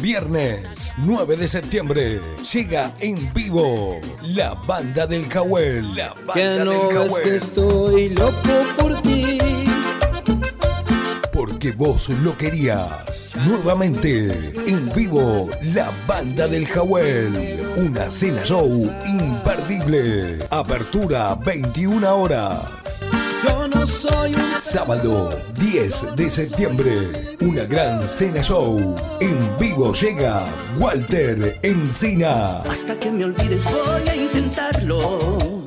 Viernes 9 de septiembre llega en vivo la banda del Cahuel. La banda del Cahuel. estoy loco por ti. Porque vos lo querías. Nuevamente en vivo la banda del Jahuel. Una cena show imperdible. Apertura 21 horas. Sábado 10 de septiembre, una gran cena show. En vivo llega Walter Encina. Hasta que me olvides voy a intentarlo.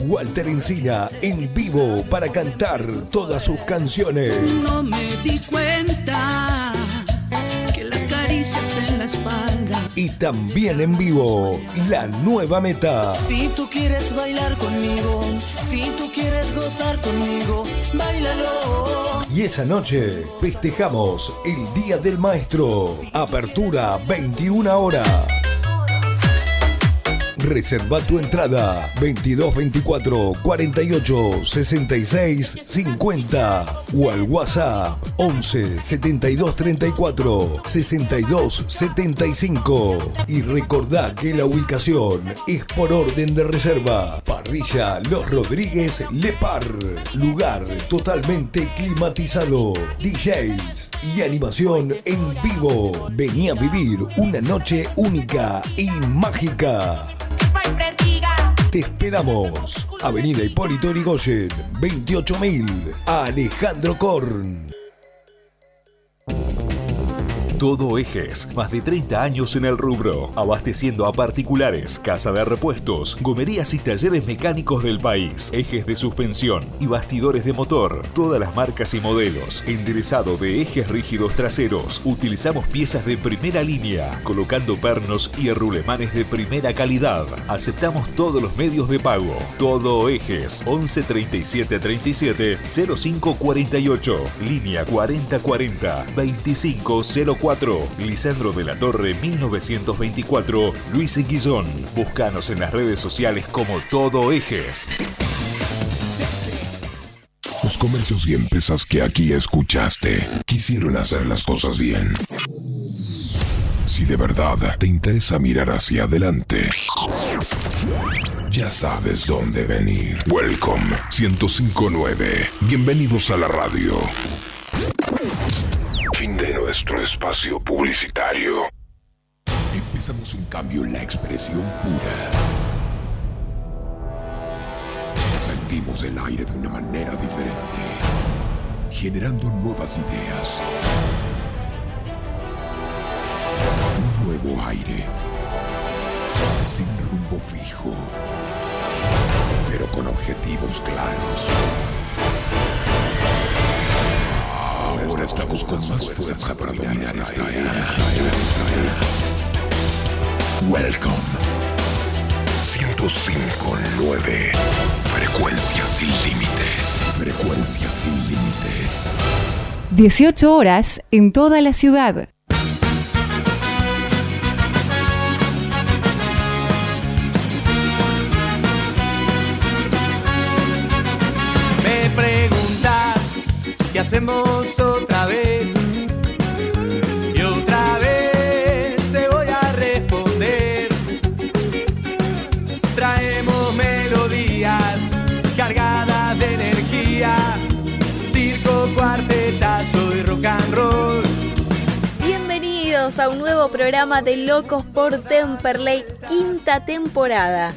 Walter Encina en vivo para cantar todas sus canciones. No me di cuenta que las caricias en la espalda. Y también en vivo, la nueva meta. Si tú quieres bailar conmigo, si tú quieres gozar conmigo, bailalo. Y esa noche festejamos el Día del Maestro. Apertura 21 horas. Reserva tu entrada 2224 48 66 50 o al WhatsApp 11 72 34 62 75 y recordá que la ubicación es por orden de reserva. Parrilla Los Rodríguez Lepar. Lugar totalmente climatizado. DJs y animación en vivo. Vení a vivir una noche única y mágica. Te esperamos. Avenida Hipólito Yrigoyen, 28000. Alejandro Korn. Todo Ejes, más de 30 años en el rubro, abasteciendo a particulares, casa de repuestos, gomerías y talleres mecánicos del país, ejes de suspensión y bastidores de motor, todas las marcas y modelos, enderezado de ejes rígidos traseros, utilizamos piezas de primera línea, colocando pernos y rulemanes de primera calidad, aceptamos todos los medios de pago, Todo Ejes, 11 37 37 05 48, línea 4040 2504 Lisandro de la Torre 1924, Luis Guillón. Búscanos en las redes sociales como Todo Ejes. Los comercios y empresas que aquí escuchaste quisieron hacer las cosas bien. Si de verdad te interesa mirar hacia adelante, ya sabes dónde venir. Welcome 1059. Bienvenidos a la radio. Nuestro espacio publicitario. Empezamos un cambio en la expresión pura. Sentimos el aire de una manera diferente, generando nuevas ideas. Un nuevo aire, sin rumbo fijo, pero con objetivos claros. Ahora estamos con más fuerza para dominar esta era. Welcome. 1059. Frecuencias sin límites. Frecuencias sin límites. 18 horas en toda la ciudad. Hacemos otra vez. Y otra vez te voy a responder. Traemos melodías cargadas de energía. Circo, cuartetazo y rock and roll. Bienvenidos a un nuevo programa de Locos por Temperley, quinta temporada.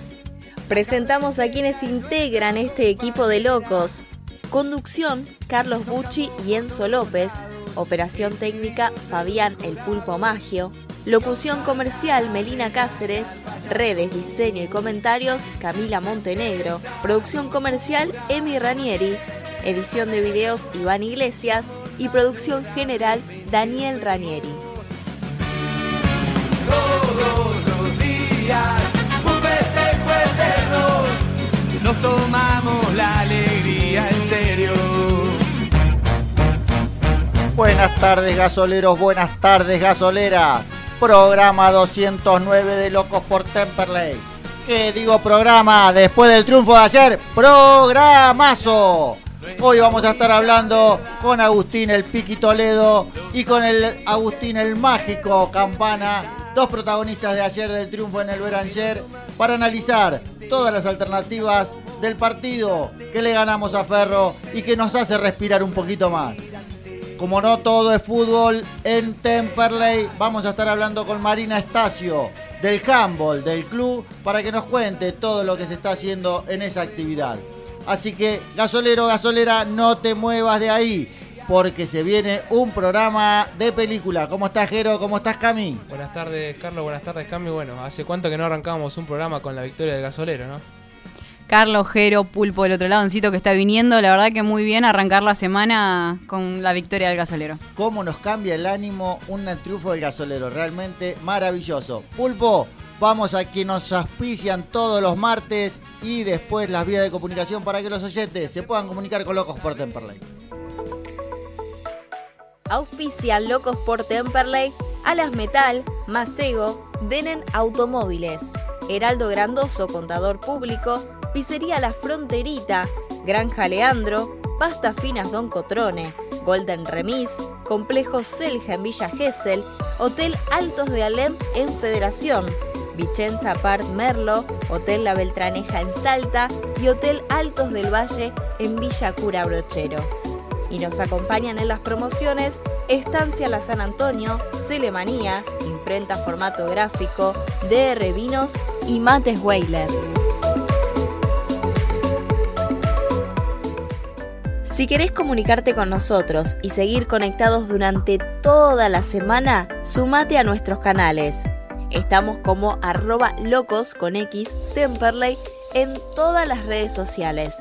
Presentamos a quienes integran este equipo de locos. Conducción, Carlos Bucci y Enzo López. Operación técnica, Fabián El Pulpo Magio. Locución comercial, Melina Cáceres. Redes, diseño y comentarios, Camila Montenegro. Producción comercial, Emi Ranieri. Edición de videos, Iván Iglesias. Y producción general, Daniel Ranieri. todos los días Nos tomamos la alegría en serio. Buenas tardes gasoleros, buenas tardes gasoleras. Programa 209 de Locos por Temperley. ¿Qué digo programa? Después del triunfo de ayer, programazo. Hoy vamos a estar hablando con Agustín el Piqui Toledo y con el Agustín el Mágico Campana, dos protagonistas de ayer del triunfo en el Beranger, para analizar todas las alternativas del partido que le ganamos a Ferro y que nos hace respirar un poquito más. Como no todo es fútbol, en Temperley vamos a estar hablando con Marina Estacio del handball del club para que nos cuente todo lo que se está haciendo en esa actividad. Así que, gasolero, gasolera, no te muevas de ahí, porque se viene un programa de película. ¿Cómo estás, Jero? ¿Cómo estás, Cami? Buenas tardes, Carlos. Buenas tardes, Cami. Bueno, ¿hace cuánto que no arrancábamos un programa con la victoria del gasolero, no? Carlos Jero, Pulpo del otro lado, Encito que está viniendo. La verdad que muy bien arrancar la semana con la victoria del gasolero. ¿Cómo nos cambia el ánimo un triunfo del gasolero? Realmente maravilloso. Pulpo, vamos a que nos auspician todos los martes y después las vías de comunicación para que los oyentes se puedan comunicar con Locos por Temperley. Auspician Locos por Temperley, Alas Metal, Macego, Denen Automóviles, Heraldo Grandoso, Contador Público, Pizzería La Fronterita, Granja Leandro, Pastas Finas Don Cotrone, Golden Remis, Complejo Selja en Villa Gesell, Hotel Altos de Alem en Federación, Vicenza Part Merlo, Hotel La Beltraneja en Salta y Hotel Altos del Valle en Villa Cura Brochero. Y nos acompañan en las promociones Estancia La San Antonio, Celemanía, Imprenta Formato Gráfico, DR Vinos y Mates Weiler. Si querés comunicarte con nosotros y seguir conectados durante toda la semana, sumate a nuestros canales. Estamos como arroba locos con X Temperley en todas las redes sociales.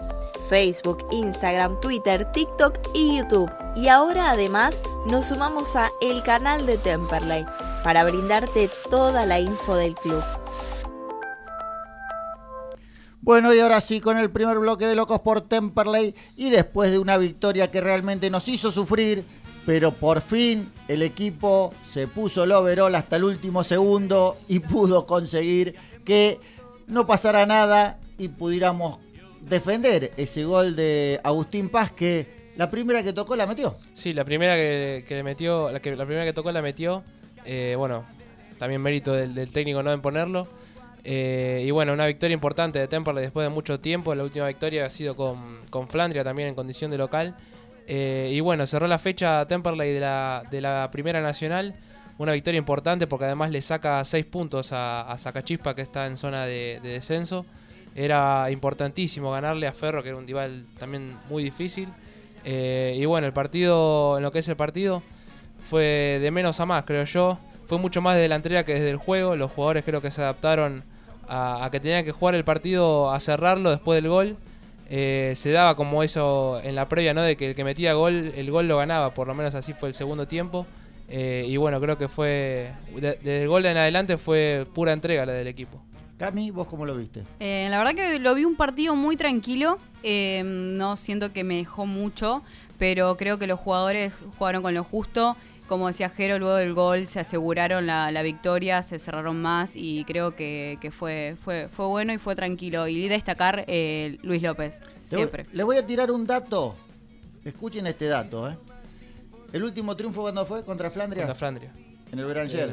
Facebook, Instagram, Twitter, TikTok y YouTube. Y ahora además nos sumamos a el canal de Temperley para brindarte toda la info del club. Bueno, y ahora sí, con el primer bloque de Locos por Temperley y después de una victoria que realmente nos hizo sufrir, pero por fin el equipo se puso el overall hasta el último segundo y pudo conseguir que no pasara nada y pudiéramos defender ese gol de Agustín Paz que la primera que tocó la metió. Sí, la primera que, le metió, la, que, la primera que tocó la metió. Eh, bueno, también mérito del, técnico no en ponerlo. Eh, y bueno, una victoria importante de Temperley después de mucho tiempo. La última victoria ha sido con, con Flandria también en condición de local. Eh, y bueno, cerró la fecha Temperley de la, de la Primera Nacional. Una victoria importante porque además le saca 6 puntos a, a Zacachispa que está en zona de, descenso. Era importantísimo ganarle a Ferro, que era un rival también muy difícil. Eh, y bueno, el partido, en lo que es el partido, fue de menos a más, creo yo. Fue mucho más de delantera que desde el juego. Los jugadores creo que se adaptaron a, que tenían que jugar el partido a cerrarlo después del gol. Eh, se daba como eso en la previa, ¿no? De que el que metía gol, el gol lo ganaba, por lo menos así fue el segundo tiempo. Eh, y bueno, creo que fue, desde el gol en adelante fue pura entrega la del equipo. Cami, ¿vos cómo lo viste? Eh, la verdad que lo vi un partido muy tranquilo, no siento que me dejó mucho, pero creo que los jugadores jugaron con lo justo como decía Jero, luego del gol se aseguraron la, victoria, se cerraron más y creo que, fue, fue, fue bueno y fue tranquilo. Y destacar eh, Luis López, siempre. Le voy, a tirar un dato. Escuchen este dato. ¿eh? El último triunfo, cuando fue? ¿Contra Flandria? Contra Flandria. En el Beranger.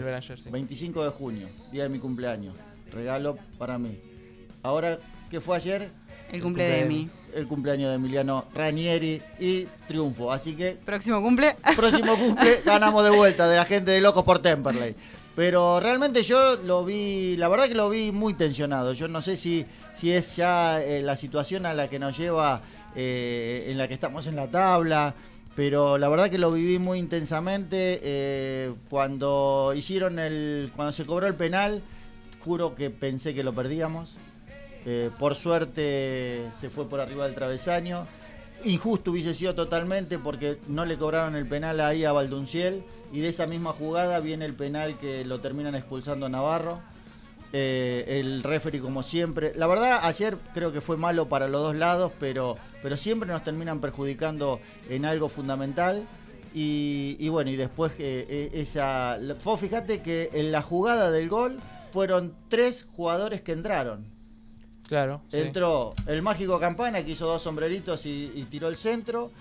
25 de junio, día de mi cumpleaños. Regalo para mí. Ahora, ¿qué fue ayer? El, cumple, de mí. El cumpleaños de Emiliano Ranieri y triunfo. Así que. Próximo cumple. Próximo cumple, ganamos de vuelta de la gente de Locos por Temperley. Pero realmente yo lo vi, la verdad que lo vi muy tensionado. Yo no sé si, si es ya eh, la situación a la que nos lleva, eh, en la que estamos en la tabla, pero la verdad que lo viví muy intensamente. Eh, cuando hicieron el, cuando se cobró el penal, juro que pensé que lo perdíamos. Eh, por suerte se fue por arriba del travesaño. Injusto hubiese sido totalmente porque no le cobraron el penal ahí a Valdunciel y de esa misma jugada viene el penal que lo terminan expulsando Navarro. Eh, el referee como siempre. La verdad ayer creo que fue malo para los dos lados, pero, pero siempre nos terminan perjudicando en algo fundamental. Y, bueno, y después eh, esa... fíjate que en la jugada del gol fueron tres jugadores que entraron Claro. sí. Entró el mágico Campana que hizo dos sombreritos y, y tiró el centro.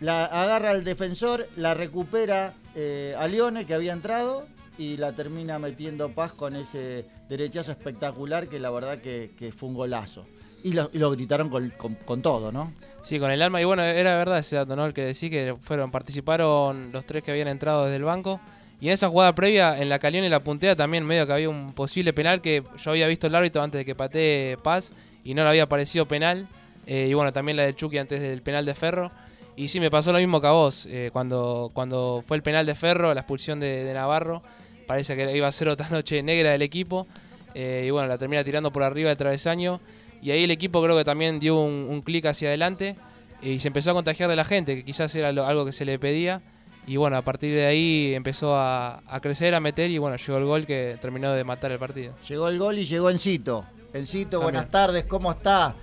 La agarra el defensor, la recupera eh, a Lione que había entrado y la termina metiendo Paz con ese derechazo espectacular que la verdad que, que fue un golazo. Y lo, y lo gritaron con, con- con todo, ¿no? Sí, con el alma. Y bueno, era verdad ese dato, ¿no? El que decía que fueron, participaron los tres que habían entrado desde el banco. Y en esa jugada previa, en la Calión y la puntea, también medio que había un posible penal que yo había visto el árbitro antes de que patee Paz y no le había parecido penal. Eh, y bueno, también la de Chucky antes del penal de Ferro. Y sí, me pasó lo mismo que a vos. eh, cuando, cuando fue el penal de Ferro, la expulsión de, Navarro, parece que iba a ser otra noche negra del equipo. eh, y bueno, la termina tirando por arriba del travesaño. Y ahí el equipo creo que también dio un, clic hacia adelante y se empezó a contagiar de la gente, que quizás era algo que se le pedía. Y bueno, a partir de ahí empezó a, a crecer, a meter y bueno, llegó el gol que terminó de matar el partido. Llegó el gol y llegó Encito. Encito, También. buenas tardes, ¿cómo está?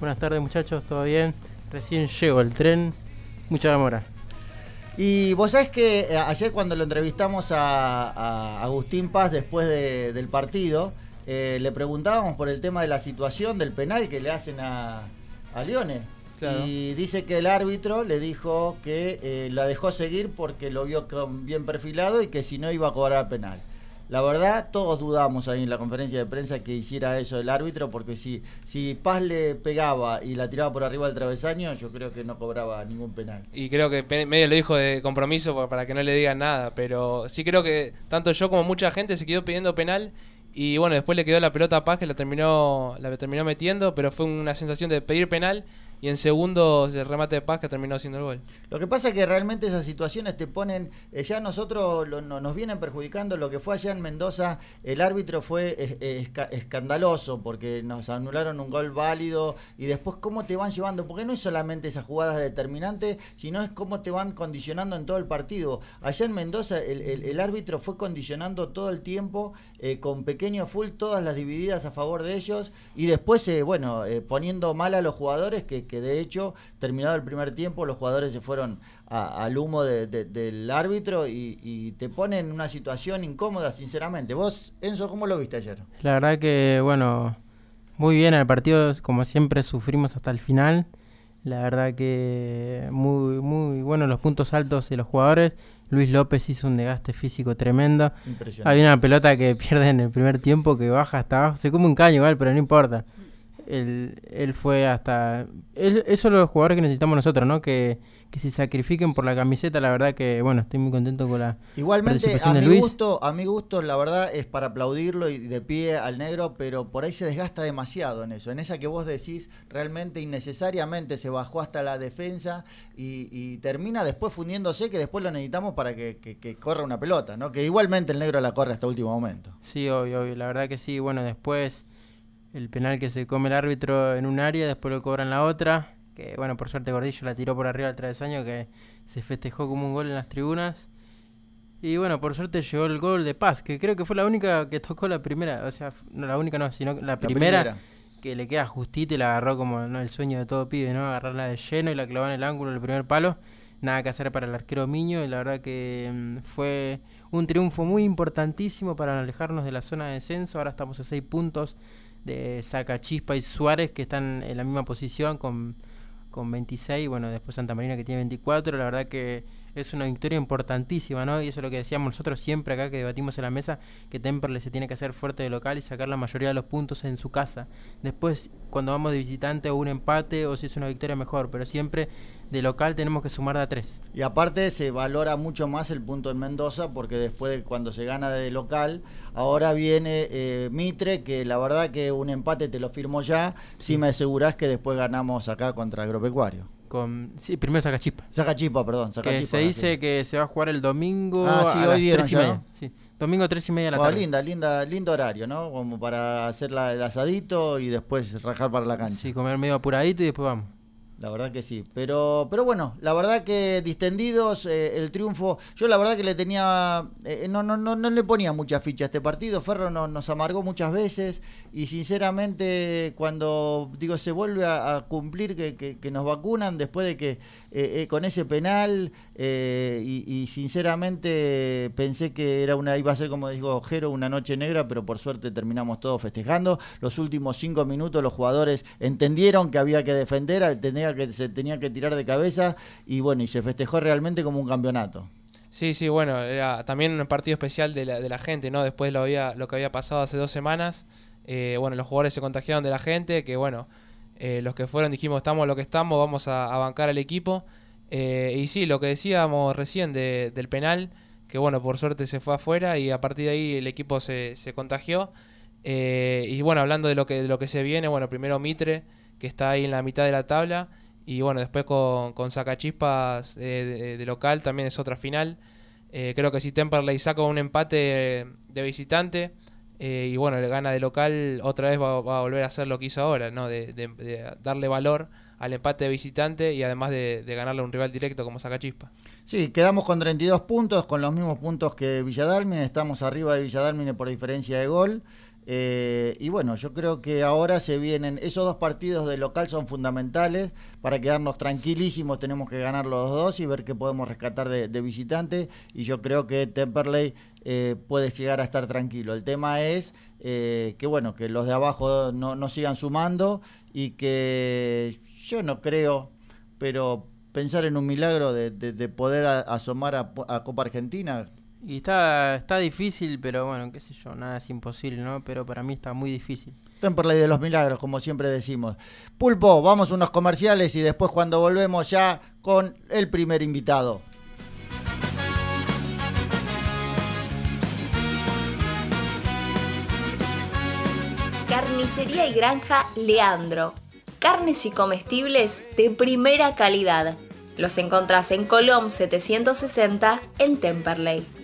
Buenas tardes muchachos, ¿todo bien? Recién llego el tren, mucha demora. Y vos sabés que eh, ayer cuando lo entrevistamos a, a Agustín Paz después de- del partido, eh, le preguntábamos por el tema de la situación del penal que le hacen a, a Lione. Claro. Y dice que el árbitro le dijo que eh, la dejó seguir porque lo vio con- bien perfilado y que si no iba a cobrar penal. La verdad, todos dudamos ahí en la conferencia de prensa que hiciera eso el árbitro, porque si, si Paz le pegaba y la tiraba por arriba del travesaño, yo creo que no cobraba ningún penal. Y creo que medio lo dijo de compromiso pa- para que no le digan nada, pero sí creo que tanto yo como mucha gente se quedó pidiendo penal y bueno, después le quedó la pelota a Paz que la terminó, la terminó metiendo, pero fue una sensación de pedir penal y en segundos el remate de Paz que terminó haciendo el gol. Lo que pasa es que realmente esas situaciones te ponen, eh, ya nosotros nos vienen perjudicando. Lo que fue allá en Mendoza, el árbitro fue esca- escandaloso porque nos anularon un gol válido y después cómo te van llevando, porque no es solamente esas jugadas determinantes, sino es cómo te van condicionando en todo el partido. Allá en Mendoza el, el- árbitro fue condicionando todo el tiempo eh, con pequeño full todas las divididas a favor de ellos y después, eh, bueno, eh, poniendo mal a los jugadores que de hecho, terminado el primer tiempo, los jugadores se fueron a- al humo de- de- del árbitro y, y te ponen en una situación incómoda, sinceramente. Vos, Enzo, ¿cómo lo viste ayer? La verdad que, bueno, muy bien el partido, como siempre sufrimos hasta el final. La verdad que muy, muy buenos los puntos altos de los jugadores. Luis López hizo un desgaste físico tremendo. Impresionante. Había una pelota que pierde en el primer tiempo que baja hasta abajo. Se come un caño igual, pero no importa. Él, él fue hasta... él- eso es los jugadores que necesitamos nosotros, ¿no? Que, que se sacrifiquen por la camiseta. La verdad que, bueno, estoy muy contento con la Igualmente, a de mi Luis. gusto, a mi gusto, la verdad es para aplaudirlo y de pie al negro, pero por ahí se desgasta demasiado en eso, en esa que vos decís realmente innecesariamente se bajó hasta la defensa y, y termina después fundiéndose que después lo necesitamos para que, que- que corra una pelota, ¿no? Que igualmente el negro la corre hasta último momento. Sí, obvio, obvio. La verdad que sí. Bueno, después el penal que se come el árbitro en un área, después lo cobra en la otra. Que bueno, por suerte Gordillo la tiró por arriba del travesaño, que se festejó como un gol en las tribunas. Y bueno, por suerte llegó el gol de Paz, que creo que fue la única que tocó la primera. O sea, no la única, no, sino la primera. primera. Que le queda justita y la agarró como ¿no? el sueño de todo pibe, ¿no? Agarrarla de lleno y la clavó en el ángulo del primer palo. Nada que hacer para el arquero Miño y la verdad que mm, fue un triunfo muy importantísimo para alejarnos de la zona de descenso. Ahora estamos a seis puntos de Sacachispa y Suárez que están en la misma posición con, con 26. Bueno, después Santa Marina que tiene 24. La verdad que es una victoria importantísima, ¿no? Y eso es lo que decíamos nosotros siempre acá que debatimos en la mesa, que Temperley se tiene que hacer fuerte de local y sacar la mayoría de los puntos en su casa. Después, cuando vamos de visitante o un empate o si es una victoria mejor, pero siempre de local tenemos que sumar de a tres. Y aparte se valora mucho más el punto en Mendoza porque después de cuando se gana de local, ahora viene eh, Mitre, que la verdad que un empate te lo firmo ya, si me asegurás que después ganamos acá contra Agropecuario. Con, sí, primero Sacachispa. Sacachispa, perdón, Que Sacachispa. se dice que se va a jugar el domingo Ah, sí, a hoy las dieron tres y ya, media. ¿no? Sí. Domingo tres y media de la tarde. linda, linda, lindo horario, ¿no? Como para hacer la- el asadito y después rajar para la cancha. Sí, comer medio apuradito y después vamos. La verdad que sí. Pero, pero bueno, la verdad que distendidos, eh, el triunfo. Yo la verdad que le tenía. eh, no, no, no, no le ponía mucha ficha a este partido. Ferro no- nos amargó muchas veces. Y sinceramente, cuando digo se vuelve a, cumplir que, que- nos vacunan después de que eh, con ese penal. y, sinceramente pensé que era una iba a ser como dijo Jero, una noche negra, pero por suerte terminamos todos festejando. Los últimos cinco minutos los jugadores entendieron que había que defender, que, se tenía que tirar de cabeza y bueno, y se festejó realmente como un campeonato. Sí, sí, bueno, era también un partido especial de la, gente, ¿no? Después lo, había, lo que había pasado hace dos semanas, eh, bueno, los jugadores se contagiaron de la gente, que bueno, eh, los que fueron dijimos, estamos lo que estamos, vamos a, bancar al equipo. Eh, y sí, lo que decíamos recién de- del penal, que bueno, por suerte se fue afuera y a partir de ahí el equipo se, se contagió. Y bueno, hablando de lo, que, de lo que se viene, bueno, primero Mitre, que está ahí en la mitad de la tabla, y bueno, después con, con Sacachispas eh, de, local también es otra final. Eh, creo que si Temperley saca un empate de visitante eh, y bueno, le gana de local, otra vez va, a volver a hacer lo que hizo ahora, ¿no? De, de- de darle valor al empate de visitante y además de, de ganarle a un rival directo como Sacachispa. Sí, quedamos con 32 puntos, con los mismos puntos que Villadalmine, estamos arriba de Villadalmine por diferencia de gol. Eh, y bueno, yo creo que ahora se vienen, esos dos partidos de local son fundamentales para quedarnos tranquilísimos, tenemos que ganar los dos y ver qué podemos rescatar de, de visitante. Y yo creo que Temperley eh, puede llegar a estar tranquilo. El tema es eh, que bueno, que los de abajo no, no sigan sumando y que yo no creo, pero pensar en un milagro de, de- de poder asomar a Copa Argentina. Y está, está difícil, pero bueno, qué sé yo, nada es imposible, ¿no? Pero para mí está muy difícil. Temperley de los milagros, como siempre decimos. Pulpo, vamos a unos comerciales y después cuando volvemos ya con el primer invitado. Carnicería y Granja Leandro. Carnes y comestibles de primera calidad. Los encontrás en Colom 760 en Temperley.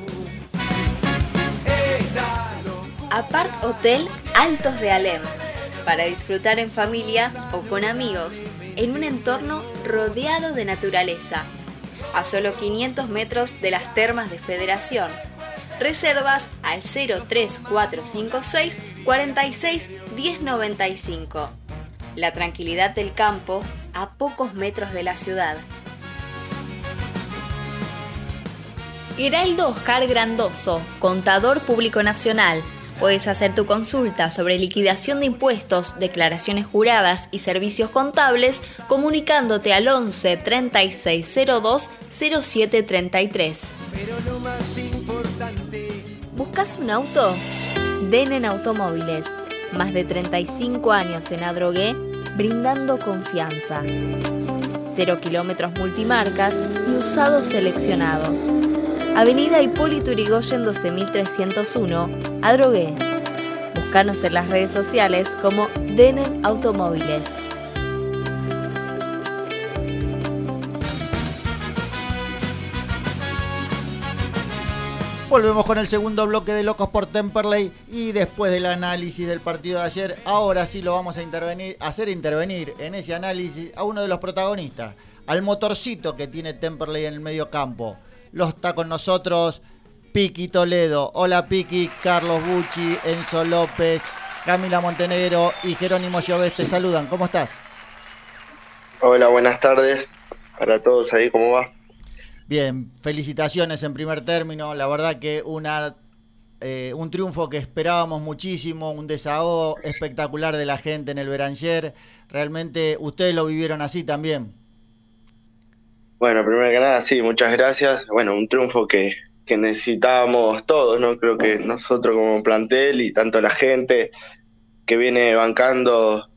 Apart Hotel Altos de Alem, para disfrutar en familia o con amigos, en un entorno rodeado de naturaleza, a solo 500 metros de las termas de Federación. Reservas al 03456 46 1095. La tranquilidad del campo a pocos metros de la ciudad. Heraldo Oscar Grandoso, contador público nacional. Puedes hacer tu consulta sobre liquidación de impuestos, declaraciones juradas y servicios contables comunicándote al 11 3602 0733. ¿Buscas un auto? Denen Automóviles. Más de 35 años en Adrogué, brindando confianza. Cero kilómetros multimarcas y usados seleccionados. Avenida Hipólito Yrigoyen 12301, Adrogué. Búscanos en las redes sociales como Denen Automóviles. Volvemos con el segundo bloque de Locos por Temperley y después del análisis del partido de ayer, ahora sí lo vamos a intervenir, hacer intervenir en ese análisis a uno de los protagonistas, al motorcito que tiene Temperley en el medio campo. Lo está con nosotros Piki Toledo. Hola Piki, Carlos Bucci, Enzo López, Camila Montenegro y Jerónimo Lloves te saludan. ¿Cómo estás? Hola, buenas tardes para todos ahí, ¿cómo va? Bien, felicitaciones en primer término. La verdad que una eh, un triunfo que esperábamos muchísimo, un desahogo espectacular de la gente en el Beranger. Realmente ustedes lo vivieron así también. Bueno, primero que nada, sí, muchas gracias. Bueno, un triunfo que, que necesitábamos todos, ¿no? Creo que nosotros como plantel y tanto la gente que viene bancando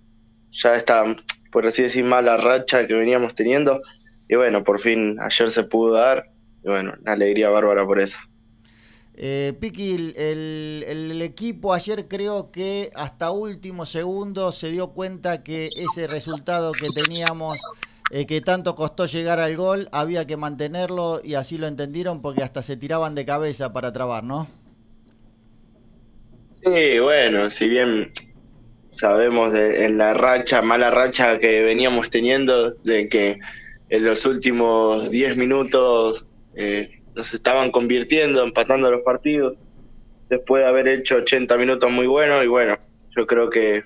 ya esta, por así decir, mala racha que veníamos teniendo. Y bueno, por fin ayer se pudo dar. Y bueno, una alegría bárbara por eso. Eh, Piqui, el, el, equipo ayer creo que hasta último segundo se dio cuenta que ese resultado que teníamos, eh, que tanto costó llegar al gol, había que mantenerlo y así lo entendieron porque hasta se tiraban de cabeza para trabar, ¿no? Sí, bueno, si bien sabemos de, en la racha, mala racha que veníamos teniendo, de que en los últimos 10 minutos eh, nos estaban convirtiendo, empatando los partidos, después de haber hecho 80 minutos muy buenos, y bueno, yo creo que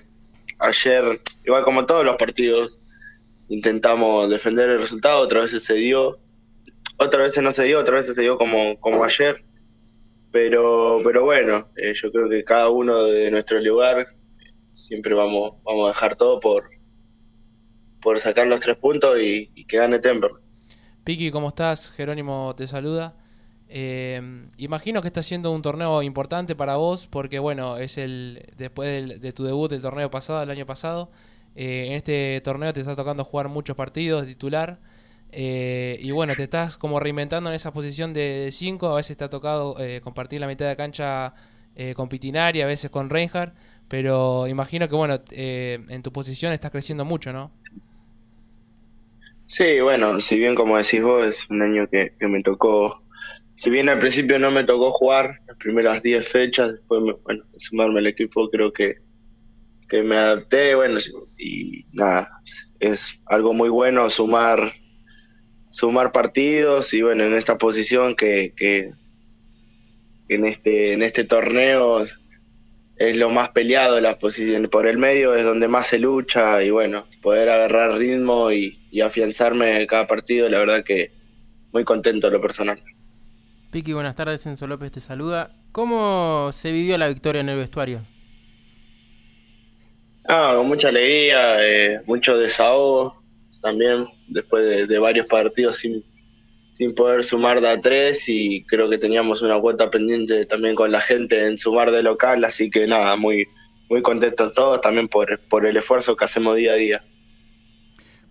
ayer, igual como todos los partidos, intentamos defender el resultado, otras veces se dio, otras veces no se dio, otras veces se dio como, como ayer, pero, pero bueno, eh, yo creo que cada uno de nuestro lugar siempre vamos, vamos a dejar todo por, por sacar los tres puntos y, que gane Temper. Piki, ¿cómo estás? Jerónimo te saluda. Eh, imagino que está siendo un torneo importante para vos porque bueno, es el después de tu debut del torneo pasado, el año pasado. Eh, en este torneo te está tocando jugar muchos partidos titular. Eh, y bueno, te estás como reinventando en esa posición de 5. A veces te ha tocado eh, compartir la mitad de cancha eh, con Pitinari, a veces con Reinhardt. Pero imagino que bueno, en tu posición estás creciendo mucho, ¿no? Sí, bueno, si bien como decís vos, es un año que, me tocó. Si bien al principio no me tocó jugar las primeras 10 fechas, después, bueno, sumarme al equipo, creo que, que me adapté, bueno, y nada, es algo muy bueno sumar sumar partidos y bueno, en esta posición que, que en este en este torneo es lo más peleado, las posiciones por el medio es donde más se lucha y bueno, poder agarrar ritmo y, afianzarme cada partido, la verdad que muy contento lo personal. Piqui, buenas tardes, Enzo López te saluda. ¿Cómo se vivió la victoria en el vestuario? Ah, con mucha alegría, eh, mucho desahogo, también después de, varios partidos sin, sin poder sumar de a tres y creo que teníamos una cuota pendiente también con la gente en sumar de local, así que nada, muy, muy contentos todos también por, por el esfuerzo que hacemos día a día.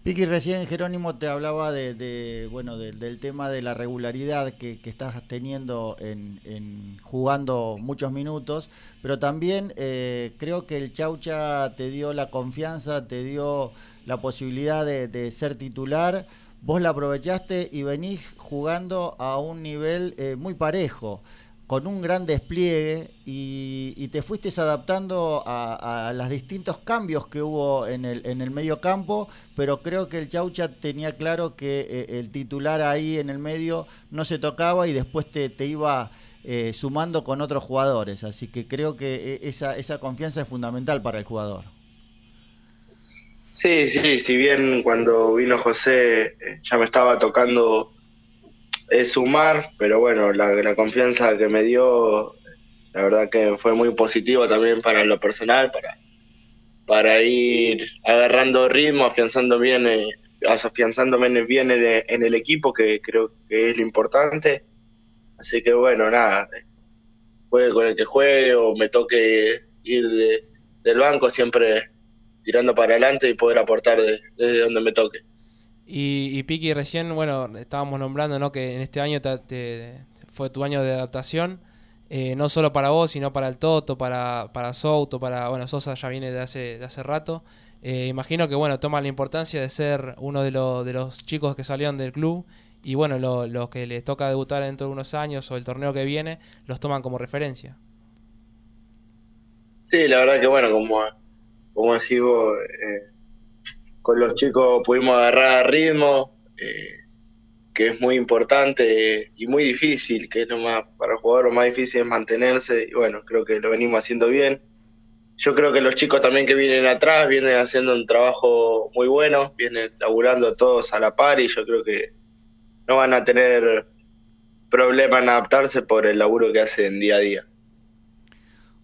Vicky, recién Jerónimo te hablaba de, bueno del tema de la regularidad que, estás teniendo en, jugando muchos minutos, pero también eh, creo que el Chaucha te dio la confianza, te dio la posibilidad de, ser titular, vos la aprovechaste y venís jugando a un nivel eh, muy parejo, con un gran despliegue y, te fuiste adaptando a, los distintos cambios que hubo en el, en el medio campo, pero creo que el Chaucha tenía claro que eh, el titular ahí en el medio no se tocaba y después te, te iba... Eh, sumando con otros jugadores, así que creo que esa, esa confianza es fundamental para el jugador. Sí, sí, si bien cuando vino José eh, ya me estaba tocando eh, sumar, pero bueno, la, confianza que me dio, la verdad que fue muy positivo también para lo personal, para, para ir agarrando ritmo, afianzando bien, eh, afianzándome bien en, el equipo, que creo que es lo importante. Así que bueno, nada, juegue con el que juegue o me toque ir del banco, siempre tirando para adelante y poder aportar desde donde me toque. Y, Piki, recién, bueno, estábamos nombrando ¿no? que en este año te, fue tu año de adaptación, eh, no solo para vos, sino para el Toto, para, para Souto, para, bueno, Sosa ya viene de hace, de hace rato. Eh, imagino que, bueno, toma la importancia de ser uno de, de los chicos que salieron del club y, bueno, los lo que les toca debutar dentro de unos años o el torneo que viene, los toman como referencia. Sí, la verdad que, bueno, como como digo, eh, con los chicos pudimos agarrar ritmo, eh, que es muy importante y muy difícil, que es lo más, para el jugador lo más difícil es mantenerse, y bueno, creo que lo venimos haciendo bien. Yo creo que los chicos también que vienen atrás vienen haciendo un trabajo muy bueno, vienen laburando todos a la par y yo creo que no van a tener problema en adaptarse por el laburo que hacen día a día.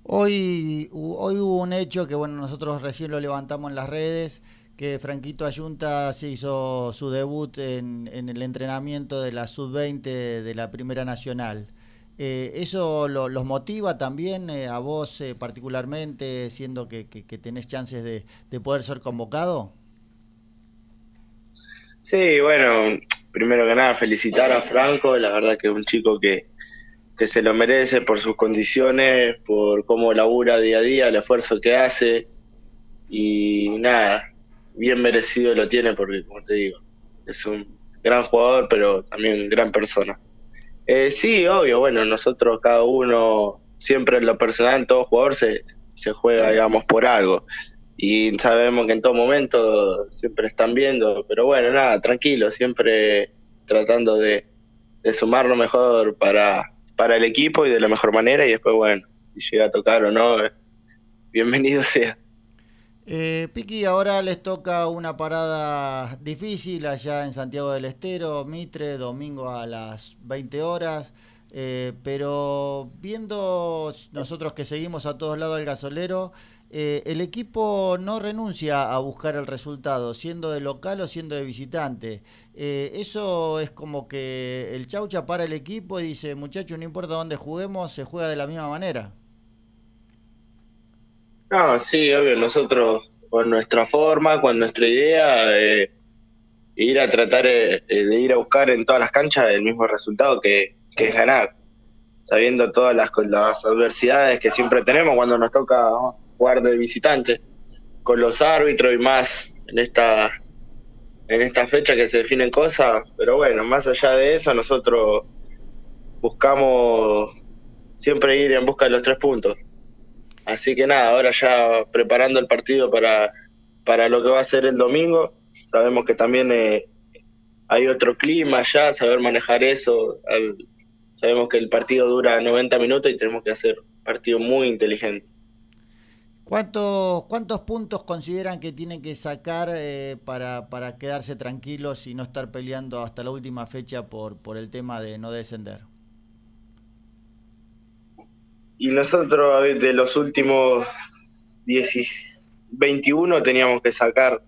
Hoy, hoy hubo un hecho que bueno nosotros recién lo levantamos en las redes, que Franquito Ayunta se hizo su debut en, el entrenamiento de la sub-20 de la Primera Nacional. Eh, ¿Eso los motiva también eh, a vos eh, particularmente, siendo que, tenés chances de, poder ser convocado? Sí, bueno, primero que nada felicitar a Franco, la verdad que es un chico que, que se lo merece por sus condiciones, por cómo labura día a día, el esfuerzo que hace y nada, bien merecido lo tiene porque, como te digo, es un gran jugador, pero también gran persona. Eh, sí, obvio, bueno, nosotros cada uno, siempre en lo personal, todo jugador se, se juega, digamos, por algo. Y sabemos que en todo momento siempre están viendo, pero bueno, nada, tranquilo, siempre tratando de, de sumar lo mejor para, para el equipo y de la mejor manera y después, bueno, si llega a tocar o no, bienvenido sea. Eh, Piqui, ahora les toca una parada difícil allá en Santiago del Estero, Mitre, domingo a las 20 horas. Eh, pero viendo nosotros que seguimos a todos lados el gasolero, eh, el equipo no renuncia a buscar el resultado, siendo de local o siendo de visitante. Eh, eso es como que el chaucha para el equipo y dice, muchachos, no importa dónde juguemos, se juega de la misma manera. No, sí, obvio, nosotros con nuestra forma, con nuestra idea, eh, ir a tratar eh, eh, de ir a buscar en todas las canchas el mismo resultado que, es ganar, sabiendo todas las, las adversidades que siempre tenemos cuando nos toca jugar de visitante, con los árbitros y más en esta en esta fecha que se definen cosas, pero bueno, más allá de eso, nosotros buscamos siempre ir en busca de los tres puntos. Así que nada, ahora ya preparando el partido para, para lo que va a ser el domingo. Sabemos que también eh, hay otro clima ya, saber manejar eso. Sabemos que el partido dura 90 minutos y tenemos que hacer partido muy inteligente. ¿Cuántos, ¿Cuántos puntos consideran que tienen que sacar eh, para, para quedarse tranquilos y no estar peleando hasta la última fecha por, por el tema de no descender? Y nosotros de los últimos 10, 21 teníamos que sacar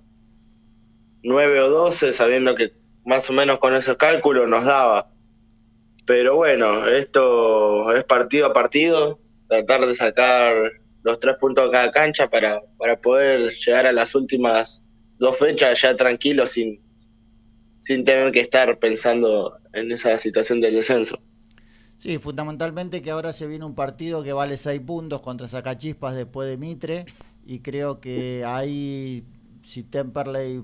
9 o 12, sabiendo que más o menos con esos cálculos nos daba. Pero bueno, esto es partido a partido, tratar de sacar los tres puntos a cada cancha para, para poder llegar a las últimas dos fechas ya tranquilos sin, sin tener que estar pensando en esa situación del descenso. Sí, fundamentalmente que ahora se viene un partido que vale seis puntos contra Sacachispas después de Mitre y creo que ahí si Temperley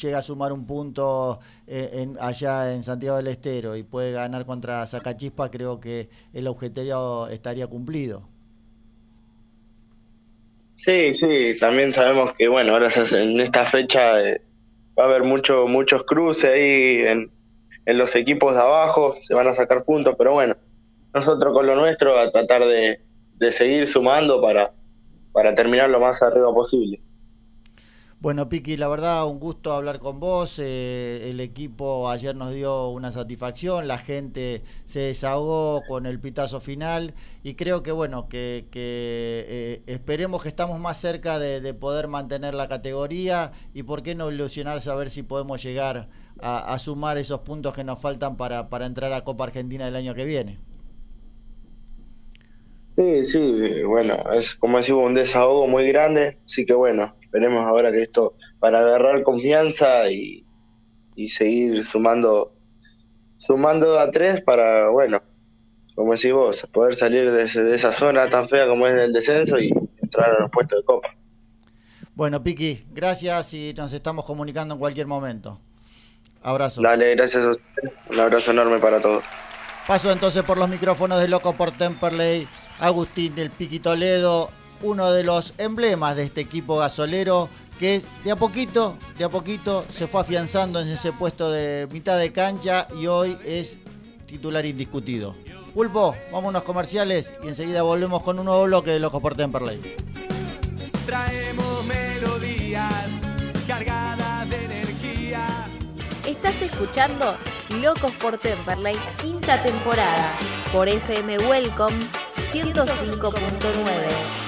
llega a sumar un punto eh, en, allá en Santiago del Estero y puede ganar contra Sacachispas, creo que el objetivo estaría cumplido. Sí, sí, también sabemos que bueno, ahora en esta fecha eh, va a haber mucho, muchos cruces ahí en, en los equipos de abajo, se van a sacar puntos, pero bueno, nosotros con lo nuestro a tratar de, de seguir sumando para, para terminar lo más arriba posible. Bueno, Piqui, la verdad, un gusto hablar con vos. Eh, el equipo ayer nos dio una satisfacción, la gente se desahogó con el pitazo final y creo que, bueno, que, que eh, esperemos que estamos más cerca de, de, poder mantener la categoría y por qué no ilusionarse a ver si podemos llegar a, a sumar esos puntos que nos faltan para, para entrar a Copa Argentina el año que viene. Sí, sí, bueno, es como decimos un desahogo muy grande, así que bueno, esperemos ahora que esto, para agarrar confianza y, y seguir sumando, sumando a tres para, bueno, como decís vos, poder salir de, ese, de esa zona tan fea como es el descenso y entrar a los puestos de copa. Bueno, Piqui, gracias y nos estamos comunicando en cualquier momento. Abrazo. Dale, gracias a ustedes. Un abrazo enorme para todos. Paso entonces por los micrófonos de Loco por Temperley, Agustín del Piqui Toledo, uno de los emblemas de este equipo gasolero que de a poquito, de a poquito se fue afianzando en ese puesto de mitad de cancha y hoy es titular indiscutido. Pulpo, vámonos comerciales y enseguida volvemos con un nuevo bloque de Locos por Temperley. Traemos melodías cargadas de energía. Estás escuchando Locos por Temperley, quinta temporada, por FM Welcome 105.9.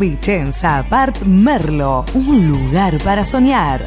Vicenza Apart Merlo, un lugar para soñar.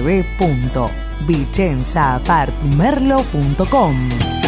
www.vicenzaapartmerlo.com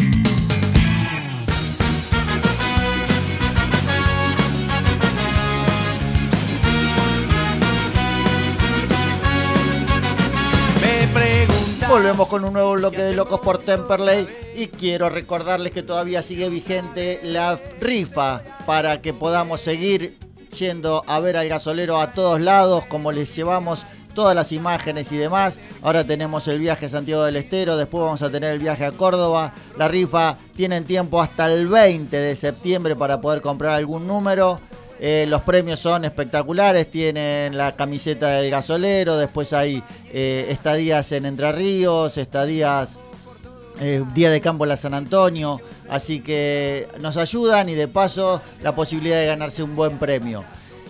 Volvemos con un nuevo bloque de Locos por Temperley y quiero recordarles que todavía sigue vigente la rifa para que podamos seguir yendo a ver al gasolero a todos lados como les llevamos todas las imágenes y demás. Ahora tenemos el viaje a Santiago del Estero, después vamos a tener el viaje a Córdoba. La rifa tienen tiempo hasta el 20 de septiembre para poder comprar algún número. Eh, los premios son espectaculares, tienen la camiseta del gasolero, después hay eh, estadías en Entre Ríos, estadías eh, Día de Campo en la San Antonio, así que nos ayudan y de paso la posibilidad de ganarse un buen premio.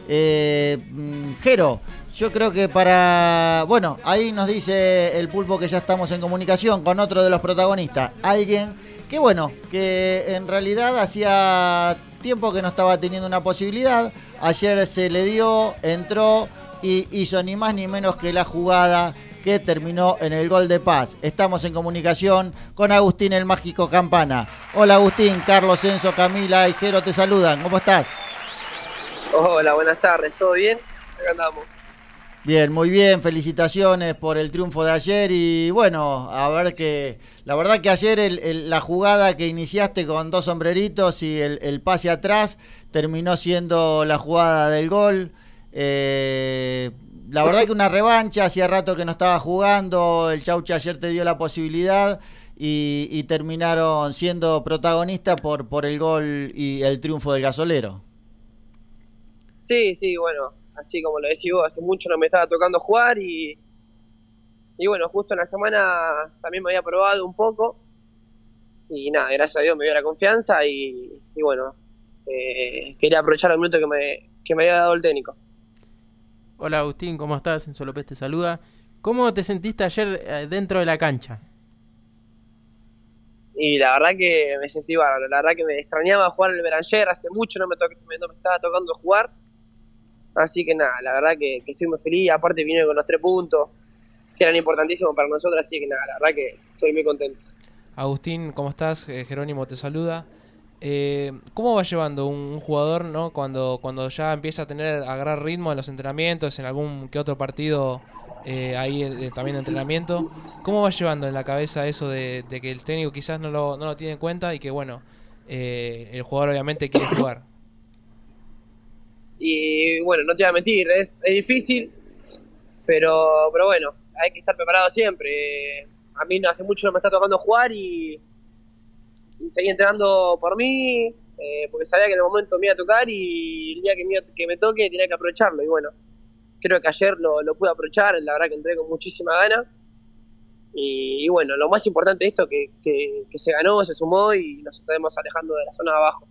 Mm, Jero, yo creo que para. Bueno, ahí nos dice el pulpo que ya estamos en comunicación con otro de los protagonistas. Alguien que, bueno, que en realidad hacía tiempo que no estaba teniendo una posibilidad. Ayer se le dio, entró y hizo ni más ni menos que la jugada que terminó en el gol de paz. Estamos en comunicación con Agustín el Mágico Campana. Hola Agustín, Carlos, Enzo, Camila y Jero te saludan. ¿Cómo estás? Hola, buenas tardes. ¿Todo bien? Acá andamos. Bien, muy bien, felicitaciones por el triunfo de ayer y bueno, a ver que la verdad que ayer la jugada que iniciaste con dos sombreritos y el, pase atrás terminó siendo la jugada del gol. Eh, la verdad que una revancha, hacía rato que no estaba jugando, el Chaucha ayer te dio la posibilidad y, y terminaron siendo protagonistas por, por el gol y el triunfo del gasolero. Sí, sí, bueno, así como lo decís vos, hace mucho no me estaba tocando jugar y, y bueno, justo en la semana también me había probado un poco y nada, gracias a Dios me dio la confianza y, bueno, eh, quería aprovechar el minuto que me, que me había dado el técnico. Hola Agustín, ¿cómo estás? Enzo López te saluda. ¿Cómo te sentiste ayer eh, dentro de la cancha? Y la verdad que me sentí bárbaro, la verdad que me extrañaba jugar en el Beranger, hace mucho no me, no me estaba tocando jugar Así que nada, la verdad que, estoy muy feliz. Aparte vine con los tres puntos, que eran importantísimos para nosotros, así que nada, la verdad que estoy muy contento. Agustín, ¿cómo estás? Eh, Jerónimo te saluda. Eh, ¿Cómo va llevando un, jugador no cuando, cuando ya empieza a tener a agarrar ritmo en los entrenamientos, en algún que otro partido eh, ahí también de entrenamiento? ¿Cómo va llevando en la cabeza eso de, que el técnico quizás no lo, no lo tiene en cuenta y que bueno, el jugador obviamente quiere jugar? Y bueno, no te voy a mentir, es, es difícil, pero, pero bueno, hay que estar preparado siempre. A mí hace mucho no me está tocando jugar y, y seguí entrenando por mí, eh, porque sabía que en el momento me iba a tocar y el día que me, que me toque tenía que aprovecharlo. Y bueno, creo que ayer lo, lo pude aprovechar, la verdad que entré con muchísima gana. Y, bueno, lo más importante de esto que, que, que se ganó, se sumó y nos estamos alejando de la zona de abajo.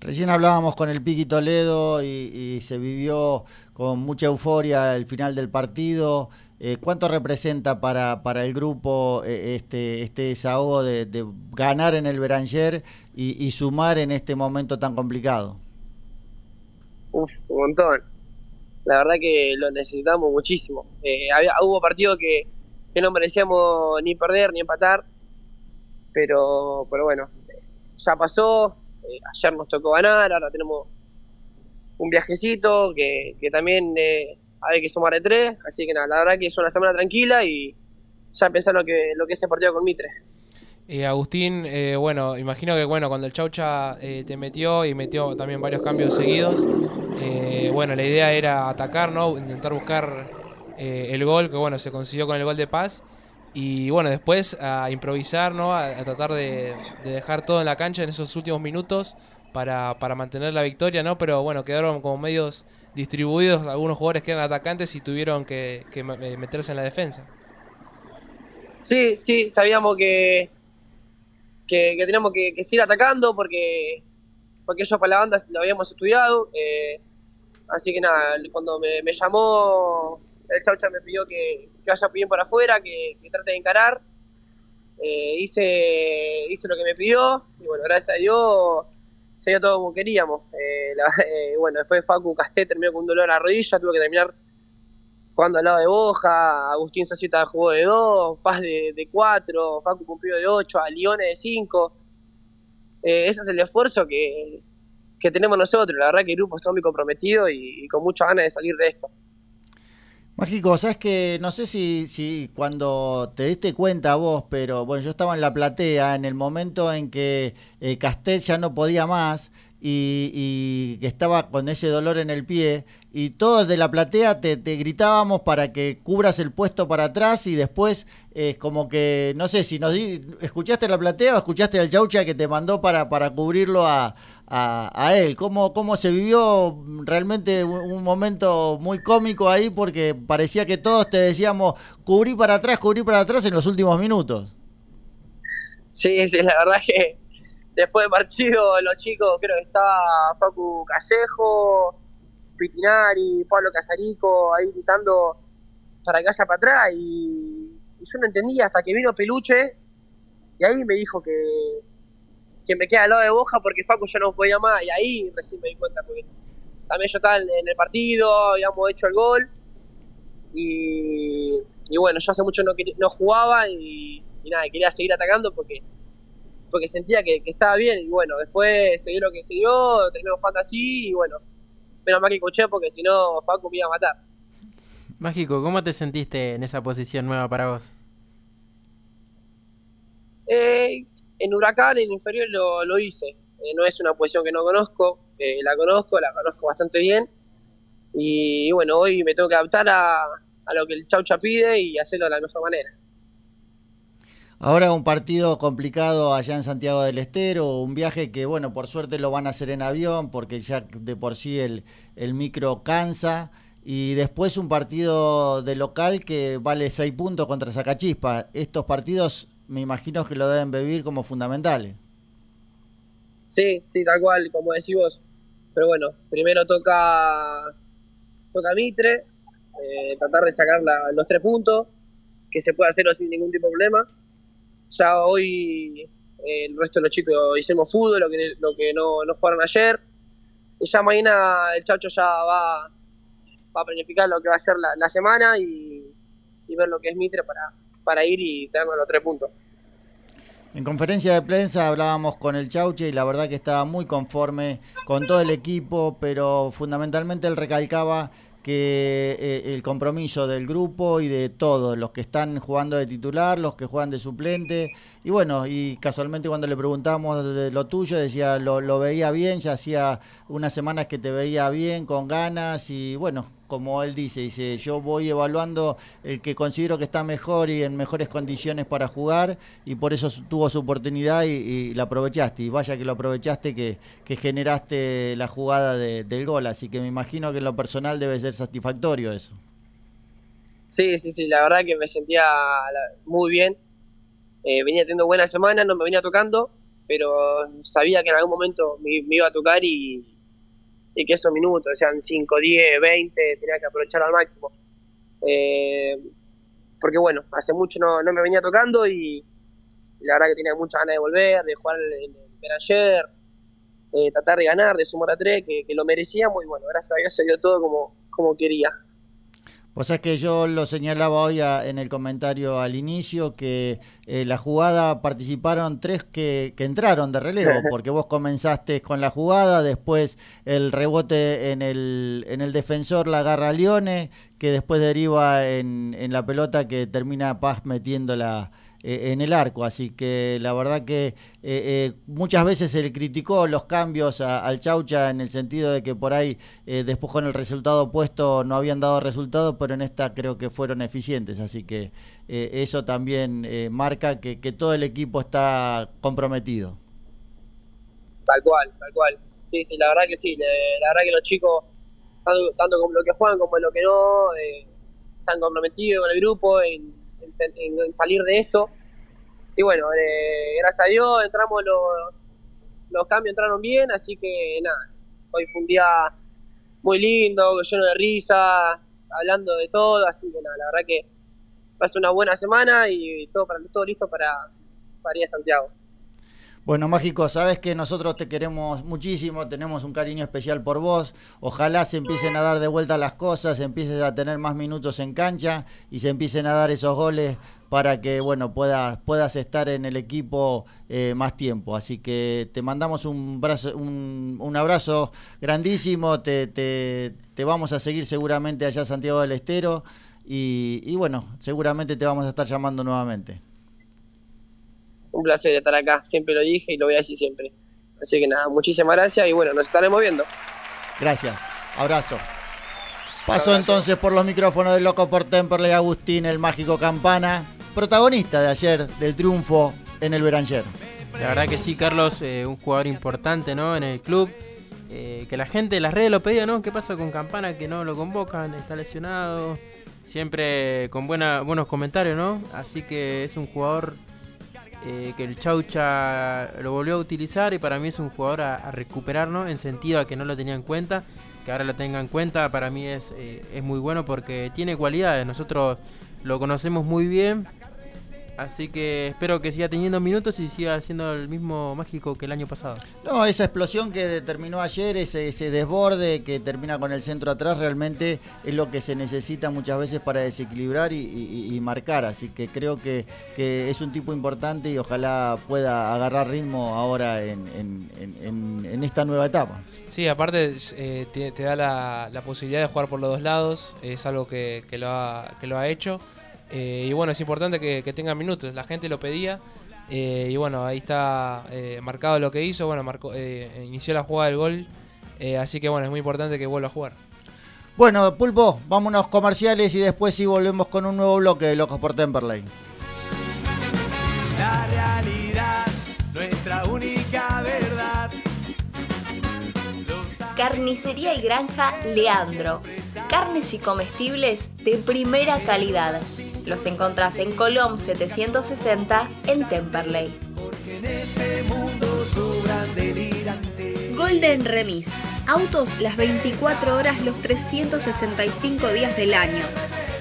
Recién hablábamos con el Piqui Toledo y, se vivió con mucha euforia el final del partido. Eh, ¿Cuánto representa para, para el grupo eh, este, este desahogo de, ganar en el Beranger y, sumar en este momento tan complicado? Uf, un montón. La verdad que lo necesitamos muchísimo. Eh, hubo partidos que, que no merecíamos ni perder ni empatar, pero, pero bueno, ya pasó, eh, ayer nos tocó ganar, ahora tenemos un viajecito que, también eh, hay que sumar de tres, así que nada, la verdad que es una semana tranquila y ya pensar lo que, lo que es el partido con Mitre. Eh, Agustín, bueno, imagino que bueno, cuando el Chaucha te metió y metió también varios cambios seguidos, bueno, la idea era atacar, ¿no? Intentar buscar el gol, que bueno, se consiguió con el gol de paz. Y bueno, después a improvisar, ¿no? A, tratar de, dejar todo en la cancha en esos últimos minutos para, para, mantener la victoria, ¿no? Pero bueno, quedaron como medios distribuidos algunos jugadores que eran atacantes y tuvieron que, meterse en la defensa. Sí, sí, sabíamos que, que, teníamos que, seguir atacando porque, porque ellos para la banda lo habíamos estudiado. Eh, así que nada, cuando me, me llamó el Chaucha me pidió que, vaya bien por afuera, que, trate de encarar. Eh, hice, hice lo que me pidió y bueno, gracias a Dios se dio todo como queríamos. Eh, eh, bueno, después Facu Casté terminó con un dolor a la rodilla, tuve que terminar jugando al lado de Boja, Agustín Societa jugó de 2, Paz de 4, Facu cumplió de 8, a Lione de 5. ese es el esfuerzo que, tenemos nosotros. La verdad que el grupo está muy comprometido y, y con mucha ganas de salir de esto. Mágico, sabes que no sé si, cuando te diste cuenta vos, pero bueno, yo estaba en la platea en el momento en que eh, Castel ya no podía más y, que estaba con ese dolor en el pie y todos de la platea te, gritábamos para que cubras el puesto para atrás y después es como que, no sé si nos escuchaste la platea o escuchaste al Chaucha que te mandó para, para cubrirlo a, a, a él. ¿Cómo, ¿Cómo se vivió realmente un, momento muy cómico ahí? Porque parecía que todos te decíamos cubrí para atrás, cubrí para atrás en los últimos minutos. Sí, sí, la verdad que después del partido los chicos, creo que estaba Facu Callejo, Pitinari, Pablo Casarico, ahí gritando para que vaya para atrás y, y yo no entendía hasta que vino Peluche y ahí me dijo que, que me queda al lado de Boja porque Facu ya no podía más y ahí recién me di cuenta porque también yo estaba en, en el partido, habíamos hecho el gol y, y bueno, yo hace mucho no, no jugaba y, y nada, quería seguir atacando porque porque sentía que, que estaba bien y bueno, después se dio lo que se dio, terminamos jugando así y bueno, menos mal que escuché porque si no Facu me iba a matar. Mágico, ¿cómo te sentiste en esa posición nueva para vos? Eh, en Huracán, en inferior, lo, lo hice. Eh, no es una posición que no conozco, eh, la conozco, la conozco bastante bien. Y, bueno, hoy me tengo que adaptar a, a lo que el Chaucha pide y hacerlo de la mejor manera. Ahora un partido complicado allá en Santiago del Estero, un viaje que, bueno, por suerte lo van a hacer en avión porque ya de por sí el, el micro cansa. Y después un partido de local que vale 6 puntos contra Zacachispa. Estos partidos me imagino que lo deben vivir como fundamentales. Sí, sí, tal cual, como decís vos. Pero bueno, primero toca toca Mitre, eh, tratar de sacar los tres puntos, que se puede hacerlo sin ningún tipo de problema. Ya hoy eh, el resto de los chicos hicimos fútbol, lo que, lo que no, no jugaron ayer. Y ya mañana el Chacho ya va, va a planificar lo que va a ser la, la semana y, y ver lo que es Mitre para, para ir y tenernos los tres puntos. En conferencia de prensa hablábamos con el Chauche y la verdad que estaba muy conforme con todo el equipo, pero fundamentalmente él recalcaba que eh, el compromiso del grupo y de todos, los que están jugando de titular, los que juegan de suplente, y bueno, y casualmente cuando le preguntamos de lo tuyo, decía, lo, lo veía bien, ya hacía unas semanas que te veía bien, con ganas, y bueno, como él dice, dice, yo voy evaluando el que considero que está mejor y en mejores condiciones para jugar y por eso tuvo su oportunidad y, la aprovechaste. Y vaya que lo aprovechaste que, generaste la jugada de- del gol, así que me imagino que en lo personal debe ser satisfactorio eso. Sí, sí, sí, la verdad que me sentía muy bien. Eh, venía teniendo buena semana, no me venía tocando, pero sabía que en algún momento me, me iba a tocar y, y que esos minutos, sean 5, 10, 20, tenía que aprovechar al máximo. Eh, porque bueno, hace mucho no, no me venía tocando y, la verdad que tenía muchas ganas de volver, de jugar el, el, ayer, eh, tratar de ganar, de sumar a tres, que, que lo merecíamos y bueno, gracias a Dios se todo como, como quería. Pues es que yo lo señalaba hoy a- en el comentario al inicio que eh, la jugada participaron tres que, que entraron de relevo, porque vos comenzaste con la jugada, después el rebote en el, en el defensor la agarra Lione, que después deriva en, en la pelota que termina Paz metiéndola eh, en el arco. Así que la verdad que eh, eh, muchas veces se le criticó los cambios al Chaucha en el sentido de que por ahí eh, después con el resultado opuesto no habían dado resultado, pero en esta creo que fueron eficientes. Así que eh, eso también marca que, que todo el equipo está comprometido. Tal cual, tal cual. Sí, sí, la verdad que sí. La verdad que los chicos, tanto, tanto como lo que juegan como en lo que no, están comprometidos con el grupo en, en- salir de esto. Y bueno, eh, gracias a Dios entramos los, los cambios entraron bien, así que nada, hoy fue un día muy lindo, lleno de risa, hablando de todo, así que nada, la verdad que va una buena semana y todo para todo listo para, para ir a Santiago. Bueno, Mágico, sabes que nosotros te queremos muchísimo, tenemos un cariño especial por vos. Ojalá se empiecen a dar de vuelta las cosas, empieces a tener más minutos en cancha y se empiecen a dar esos goles para que bueno puedas puedas estar en el equipo eh, más tiempo. Así que te mandamos un brazo, un, abrazo grandísimo. Te, te, vamos a seguir seguramente allá Santiago del Estero. Y, y bueno, seguramente te vamos a estar llamando nuevamente. Un placer estar acá, siempre lo dije y lo voy a decir siempre. Así que nada, muchísimas gracias y bueno, nos estaremos viendo. Gracias, abrazo. Pasó entonces por los micrófonos de Loco por Temperley Agustín, el mágico Campana, protagonista de ayer del triunfo en el Beranger. La verdad que sí, Carlos, eh, un jugador importante ¿no? en el club. Eh, que la gente de las redes lo pedía, ¿no? ¿Qué pasa con Campana que no lo convocan? Está lesionado. Siempre con buena, buenos comentarios, ¿no? Así que es un jugador eh, que el Chaucha lo volvió a utilizar y para mí es un jugador a, a, recuperar, ¿no? En sentido a que no lo tenía en cuenta. Que ahora lo tenga en cuenta para mí es, eh, es muy bueno porque tiene cualidades. Nosotros lo conocemos muy bien. Así que espero que siga teniendo minutos y siga siendo el mismo mágico que el año pasado. No, esa explosión que terminó ayer, ese, ese desborde que termina con el centro atrás, realmente es lo que se necesita muchas veces para desequilibrar y, y, y marcar. Así que creo que, que, es un tipo importante y ojalá pueda agarrar ritmo ahora en, en, en, en esta nueva etapa. Sí, aparte eh, te, te, da la, la, posibilidad de jugar por los dos lados, es algo que, que lo, ha, que lo ha hecho. Eh, y bueno, es importante que, que, tenga minutos, la gente lo pedía. Eh, y bueno, ahí está eh, marcado lo que hizo. Bueno, marcó, eh, inició la jugada del gol. eh, así que bueno, es muy importante que vuelva a jugar. Bueno, Pulpo, vámonos comerciales y después sí volvemos con un nuevo bloque de Locos por Temperley. Carnicería y Granja Leandro. Carnes y comestibles de primera calidad. Los encontrás en Colom 760 en Temperley. Este Golden Remis. Autos las 24 horas los 365 días del año.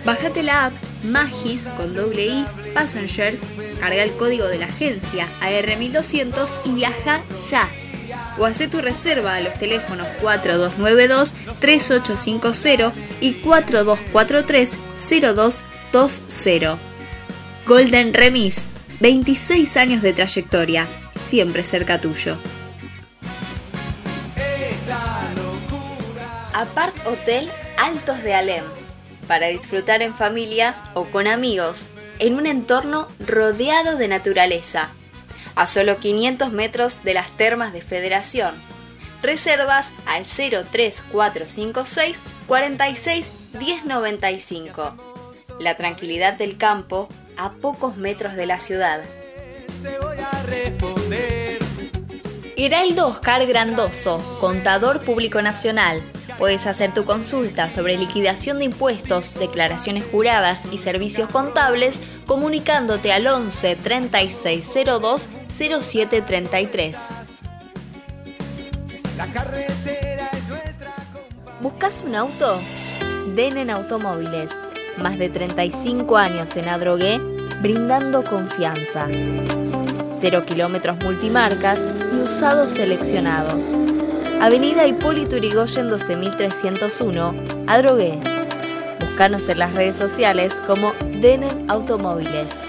Bájate la app Magis con doble I Passengers, carga el código de la agencia AR1200 y viaja ya o haz tu reserva a los teléfonos 4292-3850 y 4243-0220. Golden Remis, 26 años de trayectoria, siempre cerca tuyo. Apart Hotel Altos de Alem, para disfrutar en familia o con amigos, en un entorno rodeado de naturaleza a solo 500 metros de las termas de Federación. Reservas al 03456 46 1095. La tranquilidad del campo a pocos metros de la ciudad. Heraldo Oscar Grandoso, contador público nacional. Puedes hacer tu consulta sobre liquidación de impuestos, declaraciones juradas y servicios contables comunicándote al 11 3602 0733. ¿Buscas un auto? Denen Automóviles. Más de 35 años en Adrogué, brindando confianza. Cero kilómetros multimarcas y usados seleccionados. Avenida Hipólito Yrigoyen 12301, Adrogué. Búscanos en las redes sociales como Denen Automóviles.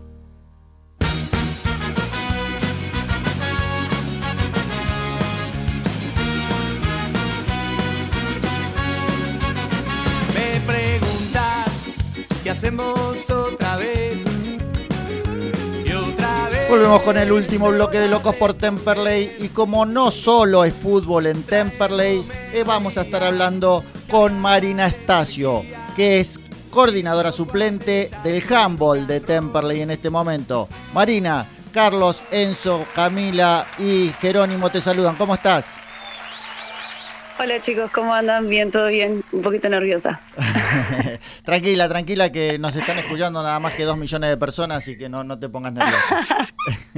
Que hacemos otra vez. Volvemos con el último bloque de Locos por Temperley y como no solo es fútbol en Temperley, eh, vamos a estar hablando con Marina Estacio, que es coordinadora suplente del handball de Temperley en este momento. Marina, Carlos, Enzo, Camila y Jerónimo te saludan. ¿Cómo estás? Hola chicos, ¿cómo andan? Bien, todo bien. Un poquito nerviosa. tranquila, tranquila, que nos están escuchando nada más que dos millones de personas y que no, no te pongas nerviosa.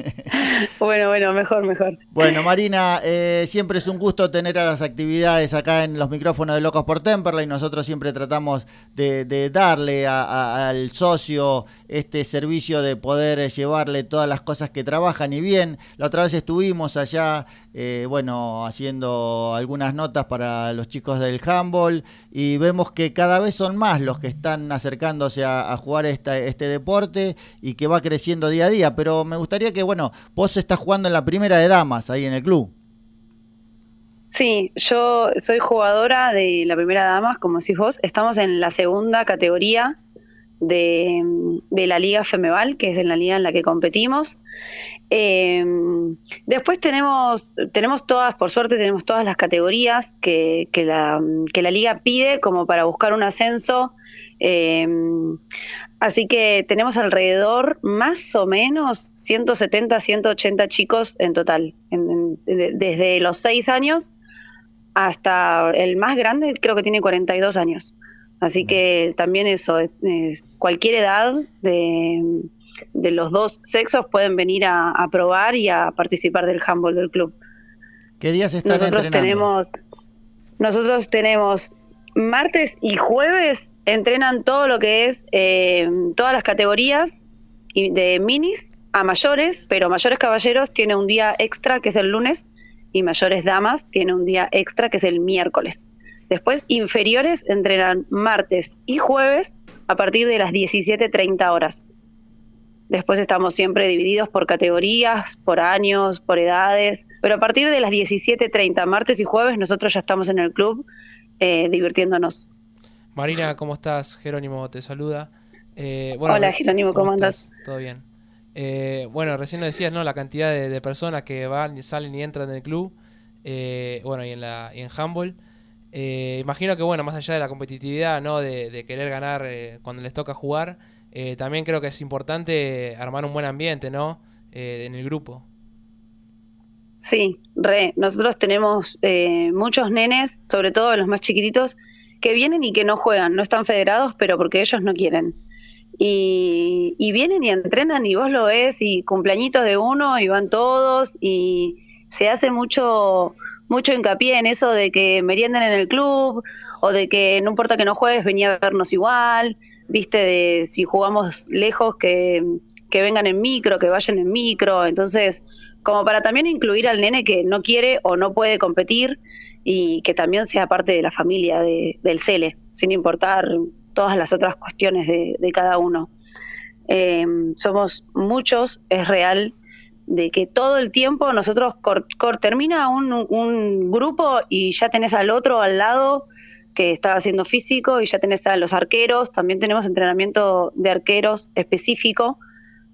bueno, bueno, mejor, mejor. Bueno, Marina, eh, siempre es un gusto tener a las actividades acá en los micrófonos de Locos por Temperley. Nosotros siempre tratamos de, darle al socio este servicio de poder llevarle todas las cosas que trabajan y bien. La otra vez estuvimos allá, eh, bueno, haciendo algunas notas para los chicos del handball y vemos que cada vez son más los que están acercándose a, jugar este deporte y que va creciendo día a día. Pero me gustaría que, bueno, vos estás jugando en la primera de damas ahí en el club. Sí, yo soy jugadora de la primera damas, como decís vos. Estamos en la segunda categoría de, de la Liga Femeval, que es en la liga en la que competimos. Eh, después tenemos, tenemos todas, por suerte, tenemos todas las categorías que, que, la, que la liga pide como para buscar un ascenso. Eh, así que tenemos alrededor más o menos 170, 180 chicos en total, desde los 6 años hasta el más grande, creo que tiene 42 años. Así que también eso, es cualquier edad de de los dos sexos pueden venir a, probar y a participar del handball del club. ¿Qué días están nosotros tenemos Nosotros tenemos martes y jueves entrenan todo lo que es eh, todas las categorías de minis a mayores, pero mayores caballeros tiene un día extra que es el lunes y mayores damas tiene un día extra que es el miércoles. Después inferiores entrenan martes y jueves a partir de las 17.30 horas. Después estamos siempre divididos por categorías, por años, por edades. Pero a partir de las 17.30, martes y jueves, nosotros ya estamos en el club eh, divirtiéndonos. Marina, ¿cómo estás? Jerónimo te saluda. Eh, Hola Jerónimo, ¿cómo, andas? Todo bien. Eh, bueno, recién lo decías, ¿no? La cantidad de, personas que van, salen y entran en el club. bueno, y en, la, y en handball. Imagino que, bueno, más allá de la competitividad, ¿no? De, de querer ganar cuando les toca jugar, eh, también creo que es importante armar un buen ambiente, ¿no? Eh, en el grupo. Sí, re. Nosotros tenemos eh, muchos nenes, sobre todo los más chiquititos, que vienen y que no juegan, no están federados, pero porque ellos no quieren. Y vienen y entrenan y vos lo ves y cumpleañitos de uno y van todos y se hace mucho mucho hincapié en eso de que merienden en el club o de que no importa que no juegues, venía a vernos igual, viste, de si jugamos lejos, que, que vengan en micro, que vayan en micro, entonces como para también incluir al nene que no quiere o no puede competir y que también sea parte de la familia de, del CELE, sin importar todas las otras cuestiones de, cada uno. Eh, somos muchos, es real, de que todo el tiempo nosotros termina un, grupo y ya tenés al otro al lado que está haciendo físico y ya tenés a los arqueros, también tenemos entrenamiento de arqueros específico,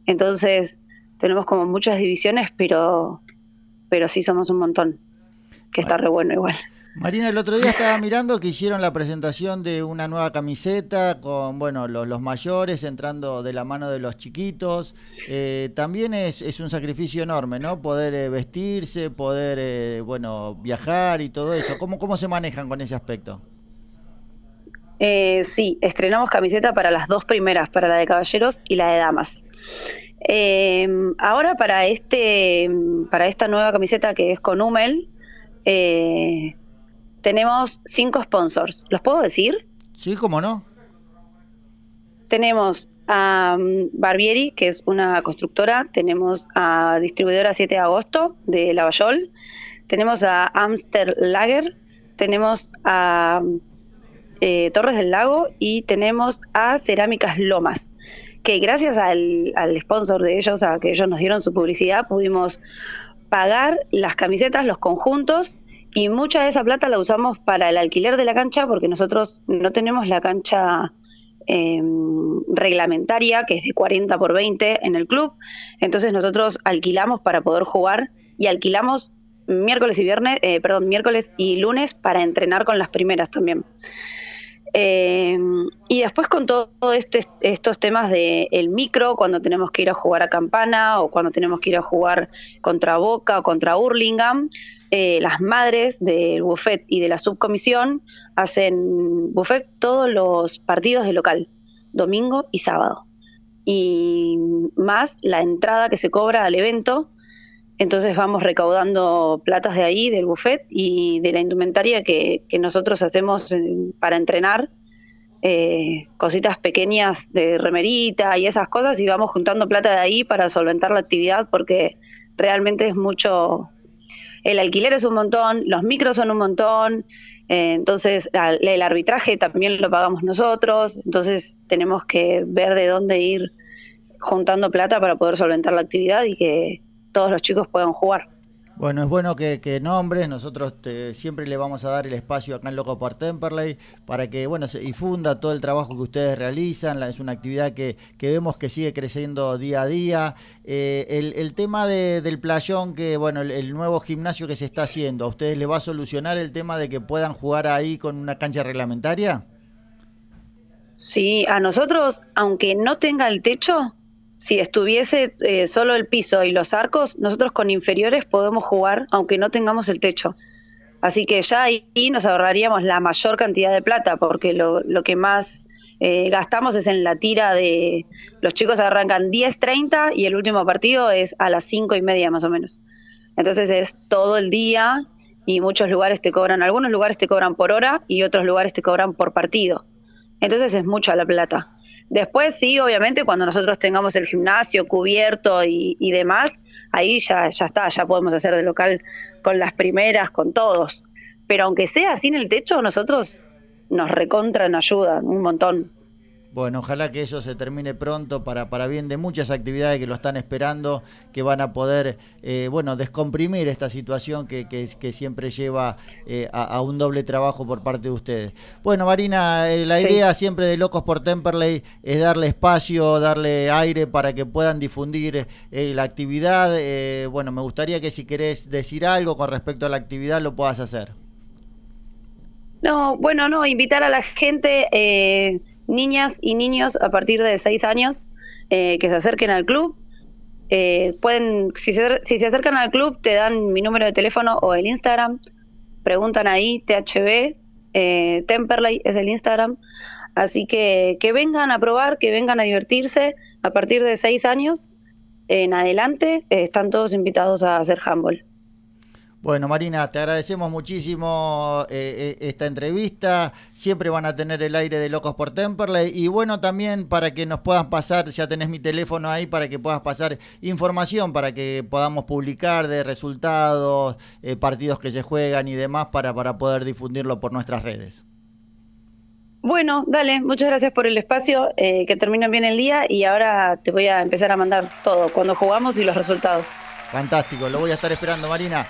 entonces tenemos como muchas divisiones, pero, pero sí somos un montón, que está re bueno igual. Marina, el otro día estaba mirando que hicieron la presentación de una nueva camiseta con, bueno, los, mayores entrando de la mano de los chiquitos. Eh, también es, es, un sacrificio enorme, ¿no? Poder eh, vestirse, poder, eh, bueno, viajar y todo eso. ¿Cómo, ¿Cómo se manejan con ese aspecto? sí, estrenamos camiseta para las dos primeras, para la de caballeros y la de damas. ahora para este, para esta nueva camiseta que es con Hummel, eh, tenemos cinco sponsors. ¿Los puedo decir? Sí, cómo no. Tenemos a um, Barbieri, que es una constructora. Tenemos a Distribuidora 7 de Agosto de Lavallol. Tenemos a Amster Lager. Tenemos a eh, Torres del Lago y tenemos a Cerámicas Lomas que gracias al, al sponsor de ellos, a que ellos nos dieron su publicidad, pudimos pagar las camisetas, los conjuntos y mucha de esa plata la usamos para el alquiler de la cancha porque nosotros no tenemos la cancha eh, reglamentaria, que es de 40 por 20 en el club. Entonces nosotros alquilamos para poder jugar y alquilamos miércoles y viernes, eh, perdón, miércoles y lunes para entrenar con las primeras también. Eh, y después con todos este, estos temas de el micro, cuando tenemos que ir a jugar a Campana o cuando tenemos que ir a jugar contra Boca o contra Hurlingham, eh, las madres del buffet y de la subcomisión hacen buffet todos los partidos de local, domingo y sábado. Y más la entrada que se cobra al evento. Entonces vamos recaudando platas de ahí, del buffet y de la indumentaria que, que nosotros hacemos para entrenar. eh, cositas pequeñas de remerita y esas cosas y vamos juntando plata de ahí para solventar la actividad porque realmente es mucho, el alquiler es un montón, los micros son un montón, eh, entonces el arbitraje también lo pagamos nosotros, entonces tenemos que ver de dónde ir juntando plata para poder solventar la actividad y que todos los chicos puedan jugar. Bueno, es bueno que, que nombres, nosotros te- siempre le vamos a dar el espacio acá en Loco por Temperley para que, bueno, se difunda todo el trabajo que ustedes realizan, es una actividad que, que vemos que sigue creciendo día a día. Eh, el, tema de- del playón, que, bueno, el, el nuevo gimnasio que se está haciendo, ¿a ustedes les va a solucionar el tema de que puedan jugar ahí con una cancha reglamentaria? Sí, a nosotros, aunque no tenga el techo, si estuviese eh, solo el piso y los arcos, nosotros con inferiores podemos jugar aunque no tengamos el techo. Así que ya ahí nos ahorraríamos la mayor cantidad de plata, porque lo, lo que más eh, gastamos es en la tira de... Los chicos arrancan 10.30 y el último partido es a las 5 y media más o menos. Entonces es todo el día y muchos lugares te cobran, algunos lugares te cobran por hora y otros lugares te cobran por partido. Entonces es mucha la plata. Después sí, obviamente, cuando nosotros tengamos el gimnasio cubierto y, y demás, ahí ya, ya está, ya podemos hacer de local con las primeras, con todos. Pero aunque sea sin el techo, nosotros nos recontran ayuda un montón. Bueno, ojalá que eso se termine pronto para, para bien de muchas actividades que lo están esperando, que van a poder, eh, bueno, descomprimir esta situación que, que- que siempre lleva eh, a, a un doble trabajo por parte de ustedes. Bueno, Marina, eh, la Sí. idea siempre de Locos por Temperley es darle espacio, darle aire para que puedan difundir la actividad. Eh, bueno, me gustaría que si querés decir algo con respecto a la actividad lo puedas hacer. No, bueno, no, invitar a la gente, eh, niñas y niños a partir de 6 años, eh, que se acerquen al club. Eh, pueden, si se, si se acercan al club, te dan mi número de teléfono o el Instagram. Preguntan ahí, THB, eh, Temperley es el Instagram. Así que que vengan a probar, que vengan a divertirse a partir de 6 años en adelante. están todos invitados a hacer handball. Bueno, Marina, te agradecemos muchísimo eh, eh, esta entrevista. Siempre van a tener el aire de Locos por Temperley. Y bueno, también para que nos puedan pasar, ya tenés mi teléfono ahí, para que puedas pasar información, para que podamos publicar de resultados, eh, partidos que se juegan y demás, para, para poder difundirlo por nuestras redes. Bueno, dale, muchas gracias por el espacio, eh, que terminen bien el día y ahora te voy a empezar a mandar todo, cuando jugamos y los resultados. Fantástico, lo voy a estar esperando, Marina.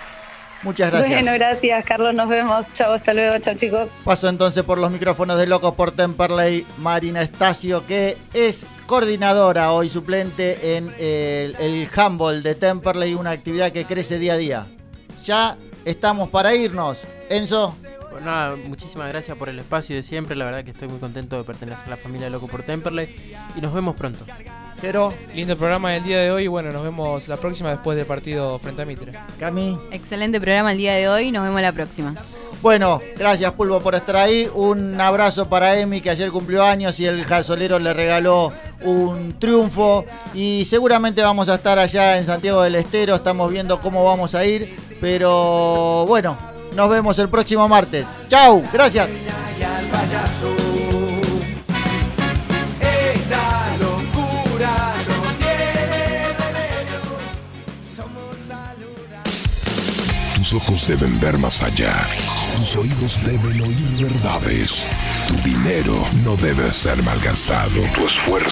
Muchas gracias. Bueno, gracias, Carlos, nos vemos. Chao, hasta luego, chao chicos. Paso entonces por los micrófonos de Locos por Temperley, Marina Estacio, que es coordinadora hoy suplente en el, el handball de Temperley, una actividad que crece día a día. Ya estamos para irnos. Enzo. Bueno, nada, muchísimas gracias por el espacio de siempre. La verdad que estoy muy contento de pertenecer a la familia Loco por Temperley. Y nos vemos pronto. Pero. Lindo programa del día de hoy. Bueno, nos vemos la próxima después del partido frente a Mitre. Cami. Excelente programa el día de hoy. Nos vemos la próxima. Bueno, gracias Pulvo por estar ahí. Un abrazo para Emi que ayer cumplió años y el Jalsolero le regaló un triunfo. Y seguramente vamos a estar allá en Santiago del Estero. Estamos viendo cómo vamos a ir. Pero bueno, nos vemos el próximo martes. Chau, gracias. Tus ojos deben ver más allá. Tus oídos deben oír verdades. Tu dinero no debe ser malgastado. Tu esfuerzo